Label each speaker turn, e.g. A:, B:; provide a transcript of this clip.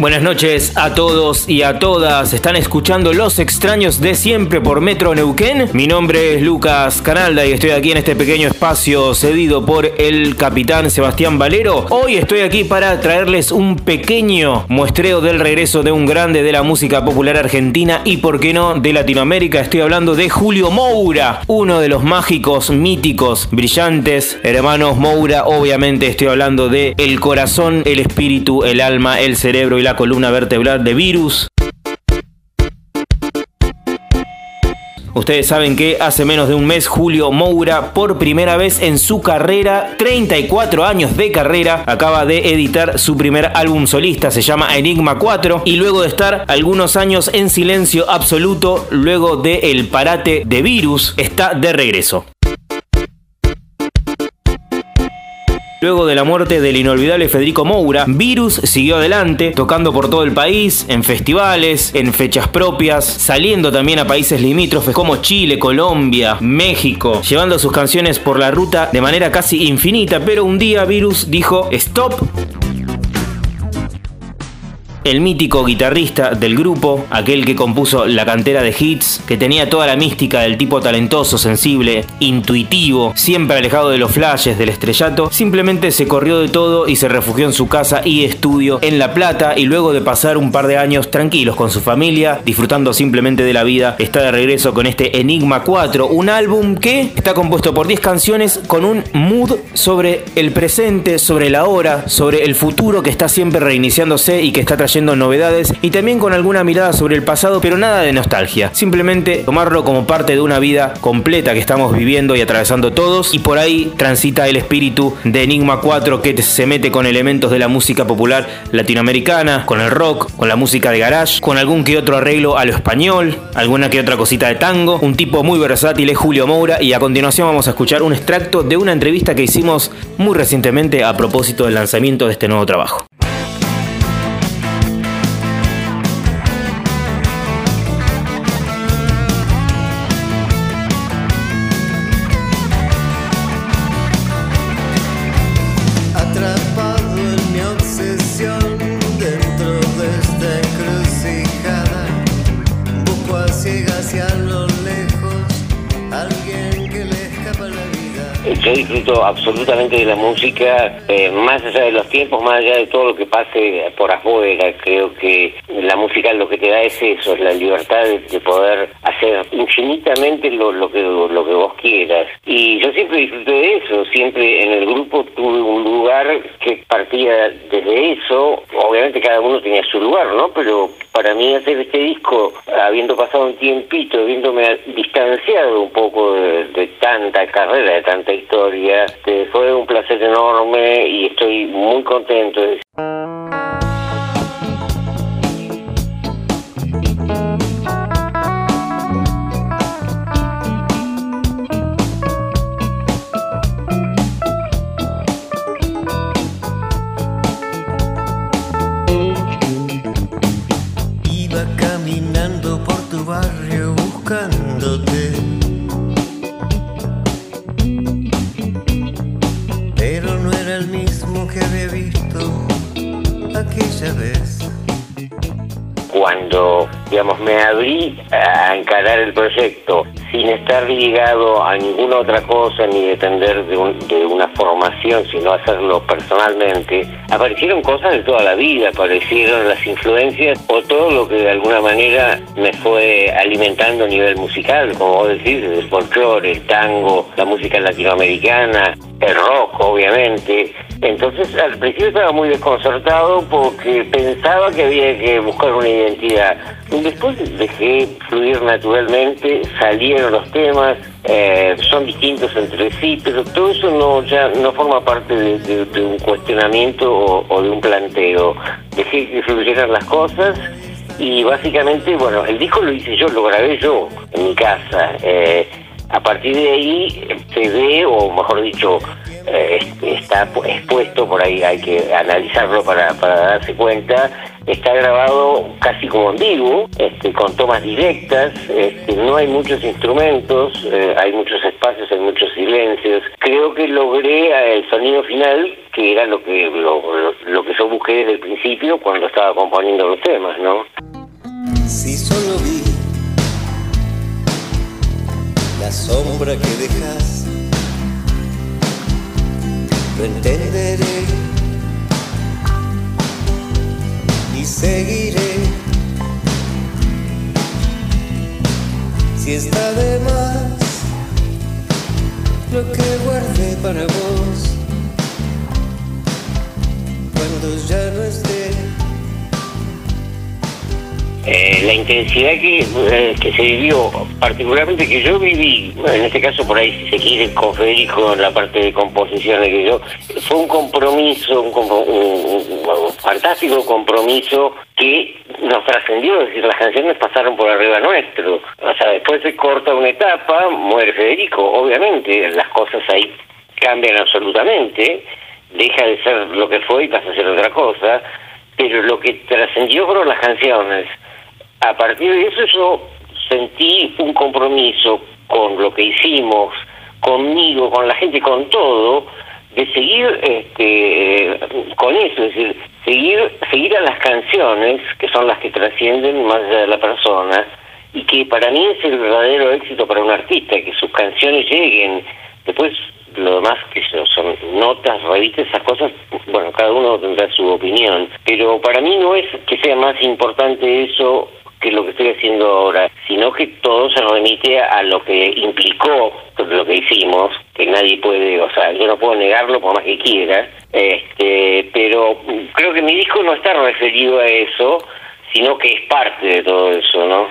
A: Buenas noches a todos y a todas. Están escuchando Los Extraños de Siempre por Metro Neuquén. Mi nombre es Lucas Canalda y estoy aquí en este pequeño espacio cedido por el capitán Sebastián Valero. Hoy estoy aquí para traerles un pequeño muestreo del regreso de un grande de la música popular argentina y, por qué no, de Latinoamérica. Estoy hablando de Julio Moura, uno de los mágicos, míticos, brillantes hermanos Moura. Obviamente estoy hablando de el corazón, el espíritu, el alma, el cerebro y la columna vertebral de Virus. Ustedes saben que hace menos de un mes Julio Moura, por primera vez en su carrera, 34 años de carrera, acaba de editar su primer álbum solista, se llama Enigma 4, y luego de estar algunos años en silencio absoluto, luego de el parate de Virus, está de regreso. Luego de la muerte del inolvidable Federico Moura, Virus siguió adelante, tocando por todo el país, en festivales, en fechas propias, saliendo también a países limítrofes como Chile, Colombia, México, llevando sus canciones por la ruta de manera casi infinita, pero un día Virus dijo, stop, el mítico guitarrista del grupo, aquel que compuso la cantera de hits, que tenía toda la mística del tipo talentoso, sensible, intuitivo, siempre alejado de los flashes, del estrellato, simplemente se corrió de todo y se refugió en su casa y estudio en La Plata y luego de pasar un par de años tranquilos con su familia, disfrutando simplemente de la vida, está de regreso con este Enigma 4, un álbum que está compuesto por 10 canciones con un mood sobre el presente, sobre la hora, sobre el futuro que está siempre reiniciándose y que está trayendo novedades y también con alguna mirada sobre el pasado, pero nada de nostalgia. Simplemente tomarlo como parte de una vida completa que estamos viviendo y atravesando todos y por ahí transita el espíritu de Enigma 4 que se mete con elementos de la música popular latinoamericana, con el rock, con la música de garage, con algún que otro arreglo a lo español, alguna que otra cosita de tango. Un tipo muy versátil es Julio Moura y a continuación vamos a escuchar un extracto de una entrevista que hicimos muy recientemente a propósito del lanzamiento de este nuevo trabajo.
B: Yo disfruto absolutamente de la música, eh, más allá de los tiempos, más allá de todo lo que pase por afuera. Creo que la música lo que te da es eso, es la libertad de, poder hacer infinitamente lo, que, lo que vos quieras. Y yo siempre disfruté de eso, siempre en el grupo tuve un lugar que partía desde eso. Obviamente cada uno tenía su lugar, ¿no? Pero para mí hacer este disco, habiendo pasado un tiempito, habiéndome distanciado un poco de tanta carrera, de tanta historia. Este, fue un placer enorme y estoy muy contento. Cuando, digamos, me abrí a encarar el proyecto sin estar ligado a ninguna otra cosa ni depender de, de una formación, sino hacerlo personalmente, aparecieron cosas de toda la vida, aparecieron las influencias o todo lo que de alguna manera me fue alimentando a nivel musical, como vos decís, el folclore, el tango, la música latinoamericana, el rock, obviamente. Entonces al principio estaba muy desconcertado porque pensaba que había que buscar una identidad. Después dejé fluir naturalmente, salieron los temas, eh, son distintos entre sí, pero todo eso no ya no forma parte de, un cuestionamiento o, de un planteo. Dejé que fluyeran las cosas y básicamente, bueno, el disco lo hice yo, lo grabé yo en mi casa. Eh, a partir de ahí se ve, o mejor dicho, eh, está expuesto, por ahí hay que analizarlo para, darse cuenta, está grabado casi como en vivo, este, con tomas directas, este, no hay muchos instrumentos, eh, hay muchos espacios, hay muchos silencios. Creo que logré el sonido final, que era lo que lo, que yo busqué desde el principio cuando estaba componiendo los temas, ¿no?
C: Si solo vi la sombra que dejas, lo entenderé y seguiré. Si está de más lo que guardé para vos, cuando ya
B: Eh, la intensidad que, eh, que se vivió, particularmente que yo viví, en este caso por ahí si se quiere con Federico en la parte de composiciones que yo, fue un compromiso, un, compro- un- un- un fantástico compromiso que nos trascendió, es decir, las canciones pasaron por arriba nuestro. O sea, después se corta una etapa, muere Federico, obviamente, las cosas ahí cambian absolutamente, deja de ser lo que fue y pasa a ser otra cosa, pero lo que trascendió fueron las canciones. A partir de eso yo sentí un compromiso con lo que hicimos, conmigo, con la gente, con todo, de seguir este, con eso, es decir, seguir, seguir a las canciones, que son las que trascienden más allá de la persona, y que para mí es el verdadero éxito para un artista, que sus canciones lleguen. Después, lo demás que so- son notas, revistas, esas cosas, bueno, cada uno tendrá su opinión, pero para mí no es que sea más importante eso lo que estoy haciendo ahora, sino que todo se remite a lo que implicó lo que hicimos, que nadie puede, o sea, yo no puedo negarlo por más que quiera, este, pero creo que mi disco no está referido a eso, sino que es parte de todo eso, ¿no?